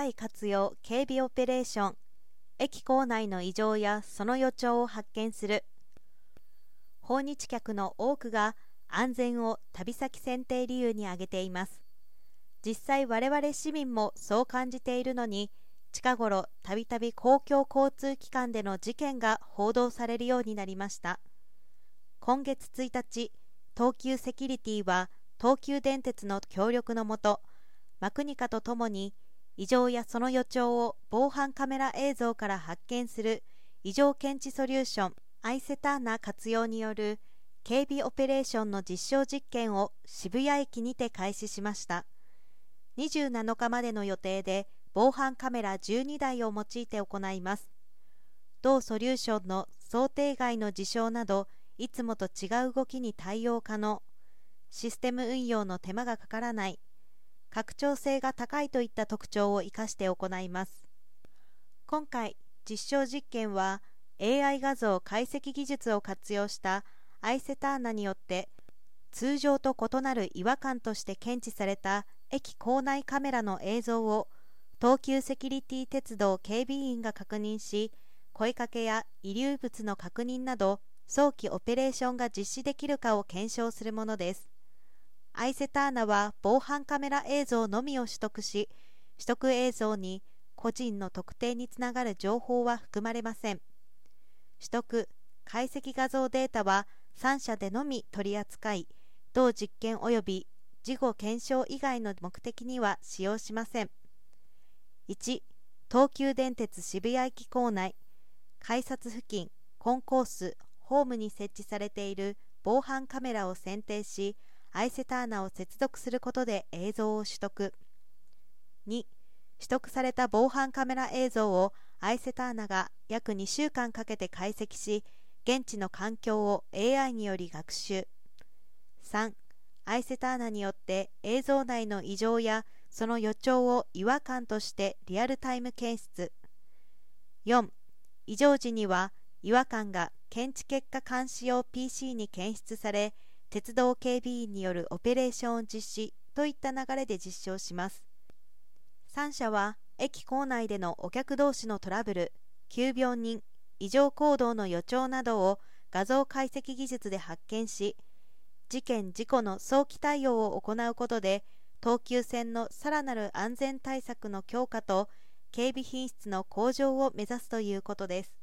AI 活用警備オペレーション。駅構内の異常やその予兆を発見する。訪日客の多くが安全を旅先選定理由に挙げています。実際我々市民もそう感じているのに近頃たびたび公共交通機関での事件が報道されるようになりました。今月1日東急セキュリティは東急電鉄の協力のもとマクニカとともに異常やその予兆を防犯カメラ映像から発見する異常検知ソリューションアイセターナ活用による警備オペレーションの実証実験を渋谷駅にて開始しました。27日までの予定で防犯カメラ12台を用いて行います。同ソリューションの想定外の事象などいつもと違う動きに対応可能。システム運用の手間がかからない。拡張性が高いといった特徴を生かして行います。今回実証実験は AI 画像解析技術を活用したアイセターナによって通常と異なる違和感として検知された駅構内カメラの映像を東急セキュリティ鉄道警備員が確認し声かけや遺留物の確認など早期オペレーションが実施できるかを検証するものです。アイセターナは防犯カメラ映像のみを取得し取得映像に個人の特定につながる情報は含まれません。取得解析画像データは3社でのみ取り扱い同実験及び事後検証以外の目的には使用しません。1東急電鉄渋谷駅構内改札付近コンコースホームに設置されている防犯カメラを選定しアイセターナを接続することで映像を取得。2取得された防犯カメラ映像をアイセターナが約2週間かけて解析し現地の環境を AI により学習。3アイセターナによって映像内の異常やその予兆を違和感としてリアルタイム検出。4異常時には違和感が検知結果監視用 PC に検出され鉄道警備員によるオペレーション実施といった流れで実証します。3社は駅構内でのお客同士のトラブル急病人異常行動の予兆などを画像解析技術で発見し事件事故の早期対応を行うことで東急線のさらなる安全対策の強化と警備品質の向上を目指すということです。